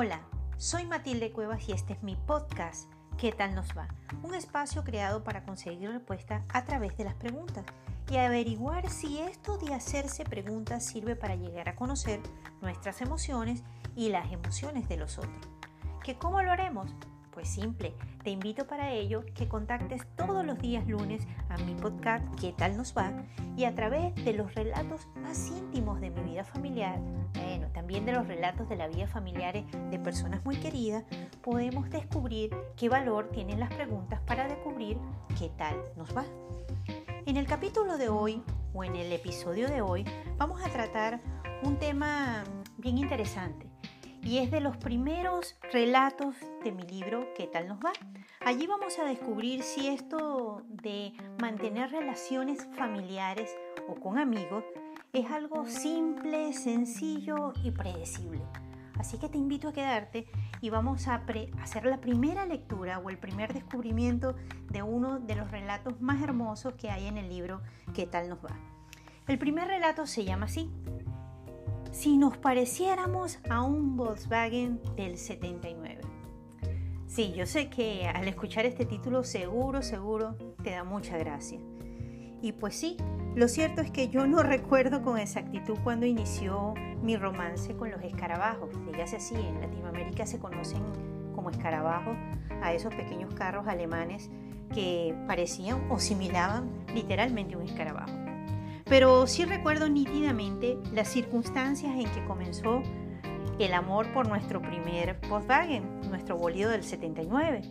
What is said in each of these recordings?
Hola, soy Matilde Cuevas y este es mi podcast. ¿Qué tal nos va? Un espacio creado para conseguir respuesta a través de las preguntas y averiguar si esto de hacerse preguntas sirve para llegar a conocer nuestras emociones y las emociones de los otros. ¿Que cómo lo haremos? Pues simple, te invito para ello que contactes todos los días lunes a mi podcast ¿Qué tal nos va? Y a través de los relatos más íntimos de mi vida familiar, bueno, también de los relatos de la vida familiar de personas muy queridas, podemos descubrir qué valor tienen las preguntas para descubrir qué tal nos va. En el capítulo de hoy, o en el episodio de hoy, vamos a tratar un tema bien interesante y es de los primeros relatos de mi libro ¿Qué tal nos va? Allí vamos a descubrir si esto de mantener relaciones familiares o con amigos es algo simple, sencillo y predecible. Así que te invito a quedarte y vamos a hacer la primera lectura o el primer descubrimiento de uno de los relatos más hermosos que hay en el libro ¿Qué tal nos va? El primer relato se llama así, si nos pareciéramos a un Volkswagen del 79. Sí, yo sé que al escuchar este título seguro, seguro te da mucha gracia. Y pues sí, lo cierto es que yo no recuerdo con exactitud cuando inició mi romance con los escarabajos. Dígase así, en Latinoamérica se conocen como escarabajos a esos pequeños carros alemanes que parecían o similaban literalmente un escarabajo. Pero sí recuerdo nítidamente las circunstancias en que comenzó el amor por nuestro primer Volkswagen, nuestro bolido del 79.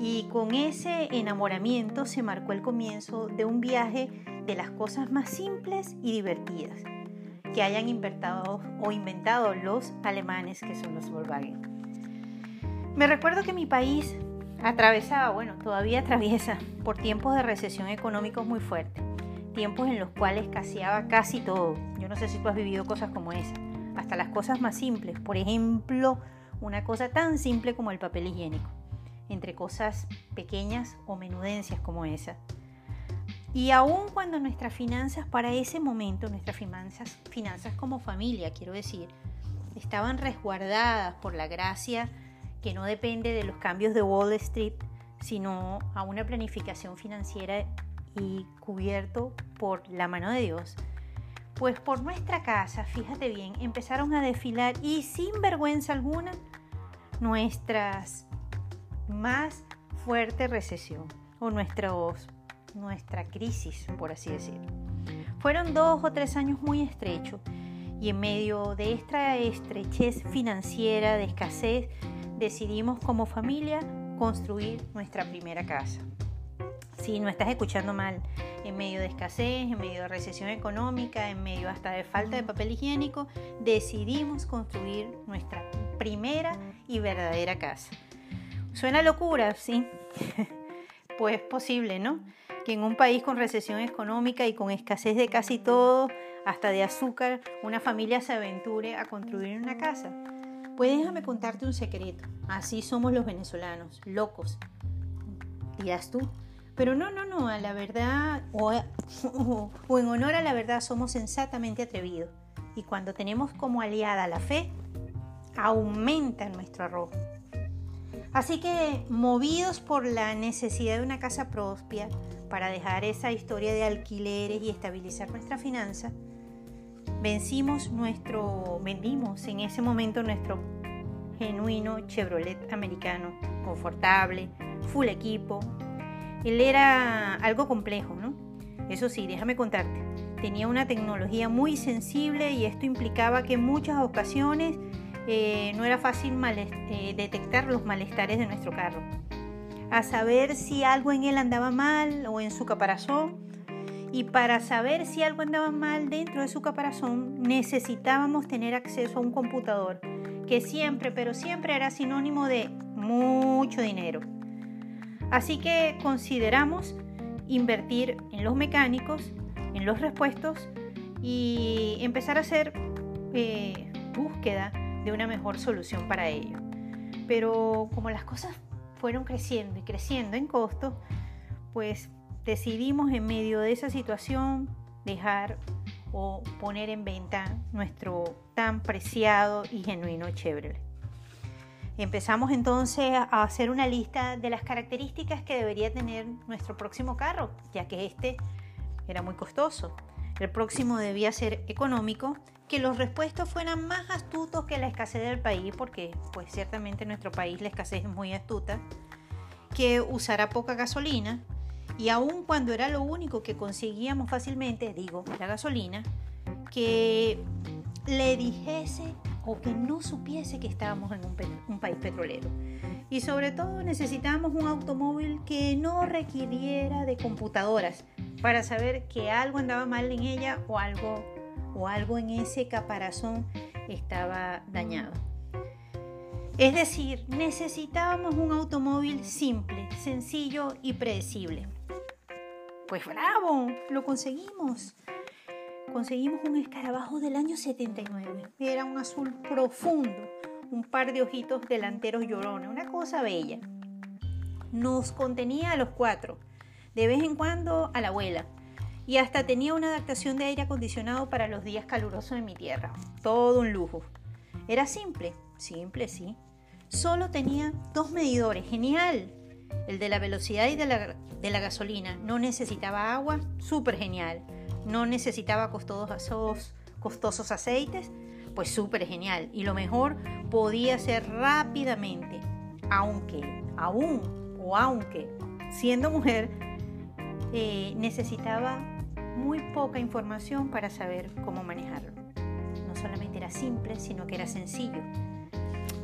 Y con ese enamoramiento se marcó el comienzo de un viaje de las cosas más simples y divertidas que hayan inventado o inventado los alemanes que son los Volkswagen. Me recuerdo que mi país atravesaba, bueno, todavía atraviesa por tiempos de recesión económica muy fuerte tiempos en los cuales escaseaba casi todo. Yo no sé si tú has vivido cosas como esa, hasta las cosas más simples. Por ejemplo, una cosa tan simple como el papel higiénico, entre cosas pequeñas o menudencias como esa. Y aun cuando nuestras finanzas para ese momento, nuestras finanzas, finanzas como familia, quiero decir, estaban resguardadas por la gracia que no depende de los cambios de Wall Street, sino a una planificación financiera y cubierto por la mano de Dios, pues por nuestra casa, fíjate bien, empezaron a desfilar y sin vergüenza alguna nuestras más fuerte recesión o nuestros, nuestra crisis, por así decirlo. Fueron dos o tres años muy estrechos y en medio de esta estrechez financiera, de escasez, decidimos como familia construir nuestra primera casa si no estás escuchando mal, en medio de escasez, en medio de recesión económica, en medio hasta de falta de papel higiénico, decidimos construir nuestra primera y verdadera casa. Suena locura, sí, pues es posible, ¿no? Que en un país con recesión económica y con escasez de casi todo, hasta de azúcar, una familia se aventure a construir una casa. Pues déjame contarte un secreto. Así somos los venezolanos, locos. Dirás tú, pero no, no, no, a la verdad, o, en honor a la verdad, somos sensatamente atrevidos. Y cuando tenemos como aliada la fe, aumenta nuestro arrojo. Así que, movidos por la necesidad de una casa propia para dejar esa historia de alquileres y estabilizar nuestra finanza, vencimos nuestro, vendimos en ese momento nuestro genuino Chevrolet americano, confortable, full equipo, él era algo complejo, ¿no? Eso sí, déjame contarte. Tenía una tecnología muy sensible y esto implicaba que en muchas ocasiones eh, no era fácil eh, detectar los malestares de nuestro carro. A saber si algo en él andaba mal o en su caparazón. Y para saber si algo andaba mal dentro de su caparazón necesitábamos tener acceso a un computador que siempre, pero siempre era sinónimo de mucho dinero. Así que consideramos invertir en los mecánicos, en los repuestos y empezar a hacer eh, búsqueda de una mejor solución para ello. Pero como las cosas fueron creciendo y creciendo en costo, pues decidimos en medio de esa situación dejar o poner en venta nuestro tan preciado y genuino Chevrolet. Empezamos entonces a hacer una lista de las características que debería tener nuestro próximo carro, ya que este era muy costoso. El próximo debía ser económico, que los repuestos fueran más astutos que la escasez del país, porque pues ciertamente en nuestro país la escasez es muy astuta, que usara poca gasolina, y aun cuando era lo único que conseguíamos fácilmente, digo, la gasolina, que le dijese o que no supiese que estábamos en un, país petrolero. Y sobre todo necesitábamos un automóvil que no requiriera de computadoras para saber que algo andaba mal en ella o algo, o algo en ese caparazón estaba dañado. Es decir, necesitábamos un automóvil simple, sencillo y predecible. Pues bravo, lo conseguimos conseguimos un escarabajo del año 79. Era un azul profundo, un par de ojitos delanteros llorones, una cosa bella. Nos contenía a los cuatro, de vez en cuando a la abuela, y hasta tenía una adaptación de aire acondicionado para los días calurosos de mi tierra. Todo un lujo. Era simple, simple sí. Solo tenía dos medidores, genial. El de la velocidad y de la, de la gasolina. No necesitaba agua, súper genial no necesitaba costosos, aceites, pues súper genial. Y lo mejor, podía ser rápidamente, aunque, aún o aunque siendo mujer, eh, necesitaba muy poca información para saber cómo manejarlo. No solamente era simple, sino que era sencillo.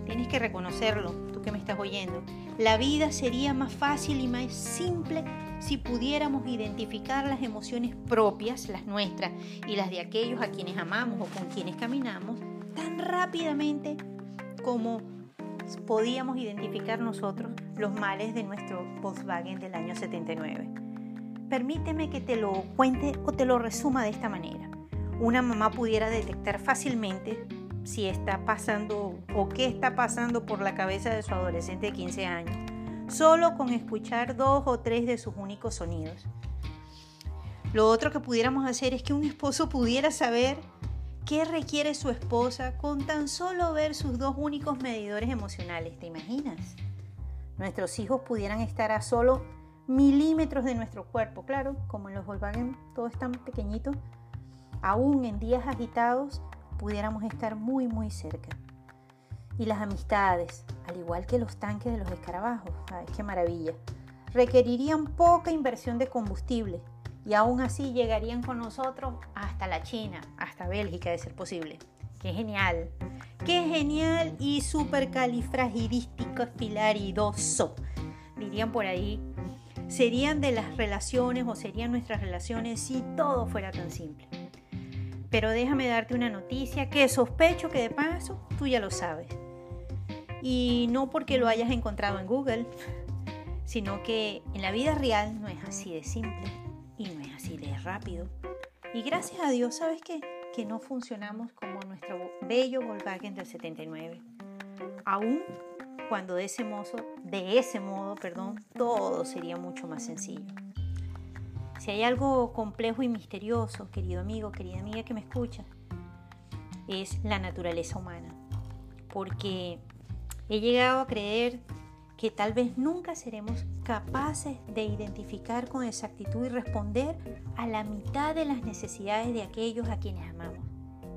Tienes que reconocerlo, tú que me estás oyendo. La vida sería más fácil y más simple si pudiéramos identificar las emociones propias, las nuestras y las de aquellos a quienes amamos o con quienes caminamos, tan rápidamente como podíamos identificar nosotros los males de nuestro Volkswagen del año 79. Permíteme que te lo cuente o te lo resuma de esta manera. Una mamá pudiera detectar fácilmente si está pasando o qué está pasando por la cabeza de su adolescente de 15 años solo con escuchar dos o tres de sus únicos sonidos. Lo otro que pudiéramos hacer es que un esposo pudiera saber qué requiere su esposa con tan solo ver sus dos únicos medidores emocionales. ¿Te imaginas? Nuestros hijos pudieran estar a solo milímetros de nuestro cuerpo. Claro, como en los Volkswagen todo es tan pequeñito, aún en días agitados pudiéramos estar muy muy cerca. Y las amistades, al igual que los tanques de los escarabajos, ¿sabes qué maravilla? Requerirían poca inversión de combustible y aún así llegarían con nosotros hasta la China, hasta Bélgica de ser posible. ¡Qué genial! ¡Qué genial y supercalifragirístico espilaridoso! Dirían por ahí. Serían de las relaciones o serían nuestras relaciones si todo fuera tan simple. Pero déjame darte una noticia que sospecho que de paso tú ya lo sabes. Y no porque lo hayas encontrado en Google, sino que en la vida real no es así de simple y no es así de rápido. Y gracias a Dios, ¿sabes qué? Que no funcionamos como nuestro bello Volkswagen del 79. Aún cuando de ese modo, de ese modo, perdón, todo sería mucho más sencillo. Si hay algo complejo y misterioso, querido amigo, querida amiga que me escucha, es la naturaleza humana. Porque He llegado a creer que tal vez nunca seremos capaces de identificar con exactitud y responder a la mitad de las necesidades de aquellos a quienes amamos,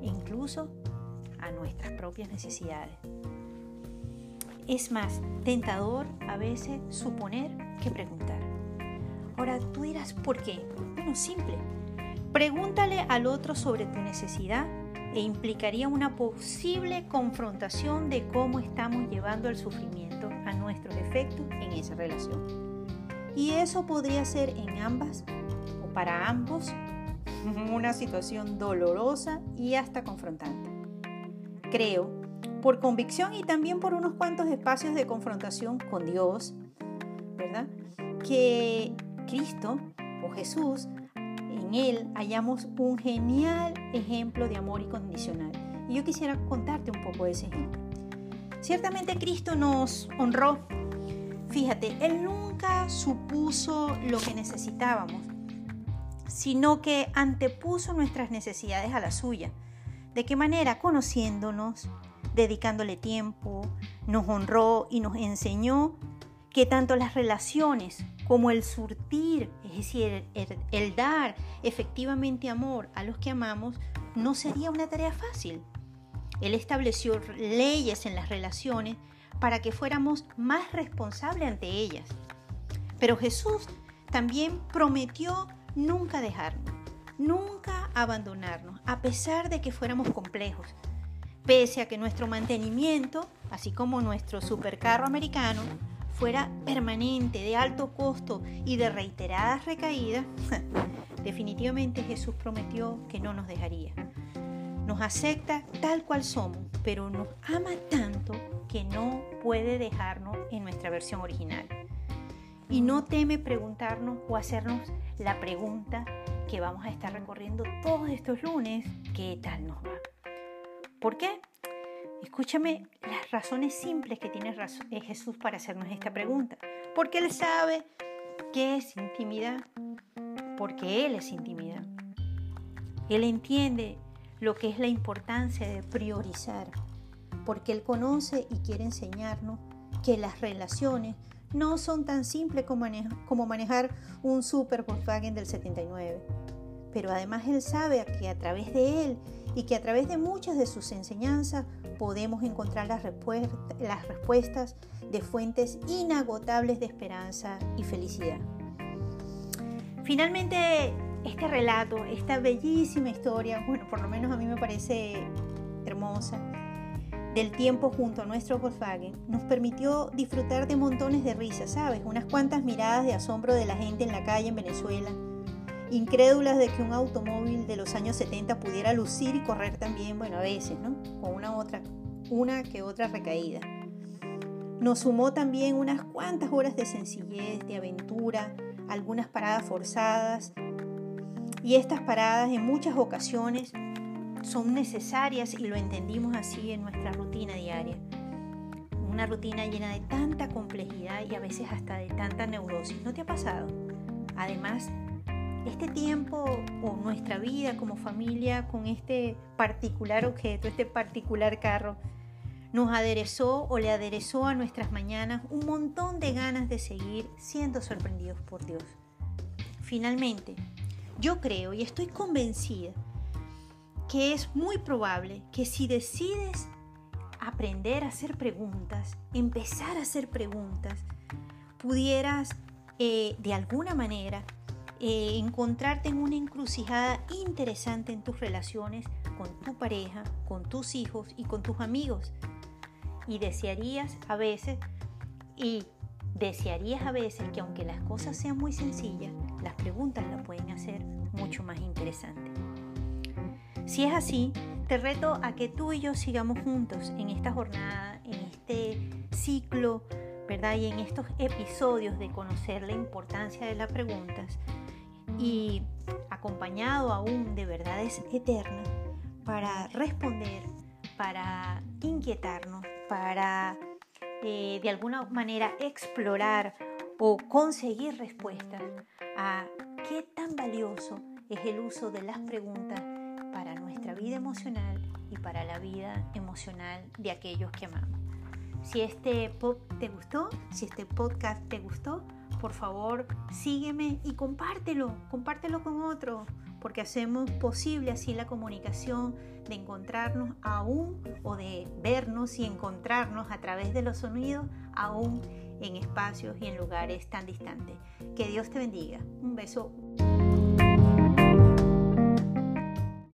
e incluso a nuestras propias necesidades. Es más tentador a veces suponer que preguntar. Ahora tú dirás, ¿por qué? Bueno, simple. Pregúntale al otro sobre tu necesidad e implicaría una posible confrontación de cómo estamos llevando el sufrimiento a nuestros efectos en esa relación. Y eso podría ser en ambas o para ambos una situación dolorosa y hasta confrontante. Creo, por convicción y también por unos cuantos espacios de confrontación con Dios, ¿verdad? Que Cristo o Jesús en él hallamos un genial ejemplo de amor incondicional. Y yo quisiera contarte un poco de ese ejemplo. Ciertamente Cristo nos honró. Fíjate, Él nunca supuso lo que necesitábamos, sino que antepuso nuestras necesidades a la suya. ¿De qué manera? Conociéndonos, dedicándole tiempo, nos honró y nos enseñó que tanto las relaciones como el surtir, es decir, el, dar efectivamente amor a los que amamos, no sería una tarea fácil. Él estableció leyes en las relaciones para que fuéramos más responsables ante ellas. Pero Jesús también prometió nunca dejarnos, nunca abandonarnos, a pesar de que fuéramos complejos, pese a que nuestro mantenimiento, así como nuestro supercarro americano, fuera permanente, de alto costo y de reiteradas recaídas, definitivamente Jesús prometió que no nos dejaría. Nos acepta tal cual somos, pero nos ama tanto que no puede dejarnos en nuestra versión original. Y no teme preguntarnos o hacernos la pregunta que vamos a estar recorriendo todos estos lunes, ¿qué tal nos va? ¿Por qué? Escúchame las razones simples que tiene eh, Jesús para hacernos esta pregunta. Porque Él sabe qué es intimidad. Porque Él es intimidad. Él entiende lo que es la importancia de priorizar. Porque Él conoce y quiere enseñarnos que las relaciones no son tan simples como, manejar un Super Volkswagen del 79. Pero además Él sabe que a través de Él y que a través de muchas de sus enseñanzas podemos encontrar las, las respuestas de fuentes inagotables de esperanza y felicidad. Finalmente, este relato, esta bellísima historia, bueno, por lo menos a mí me parece hermosa, del tiempo junto a nuestro Volkswagen, nos permitió disfrutar de montones de risas, ¿sabes? Unas cuantas miradas de asombro de la gente en la calle en Venezuela, incrédulas de que un automóvil de los años 70 pudiera lucir y correr también, bueno, a veces, ¿no? Con una otra, una que otra recaída. Nos sumó también unas cuantas horas de sencillez, de aventura, algunas paradas forzadas. Y estas paradas en muchas ocasiones son necesarias y lo entendimos así en nuestra rutina diaria. Una rutina llena de tanta complejidad y a veces hasta de tanta neurosis. ¿No te ha pasado? Además, este tiempo o nuestra vida como familia con este particular objeto, este particular carro, nos aderezó o le aderezó a nuestras mañanas un montón de ganas de seguir siendo sorprendidos por Dios. Finalmente, yo creo y estoy convencida que es muy probable que si decides aprender a hacer preguntas, empezar a hacer preguntas, pudieras eh, de alguna manera eh, encontrarte en una encrucijada interesante en tus relaciones con tu pareja, con tus hijos y con tus amigos. Y desearías a veces, y desearías a veces que aunque las cosas sean muy sencillas, las preguntas las pueden hacer mucho más interesantes. Si es así, te reto a que tú y yo sigamos juntos en esta jornada, en este ciclo, ¿verdad? Y en estos episodios de conocer la importancia de las preguntas y acompañado aún de verdades eternas para responder, para inquietarnos, para eh, de alguna manera explorar o conseguir respuestas a qué tan valioso es el uso de las preguntas para nuestra vida emocional y para la vida emocional de aquellos que amamos. Si este pop te gustó, si este podcast te gustó, por favor sígueme y compártelo, compártelo con otro, porque hacemos posible así la comunicación de encontrarnos aún o de vernos y encontrarnos a través de los sonidos aún en espacios y en lugares tan distantes. Que Dios te bendiga. Un beso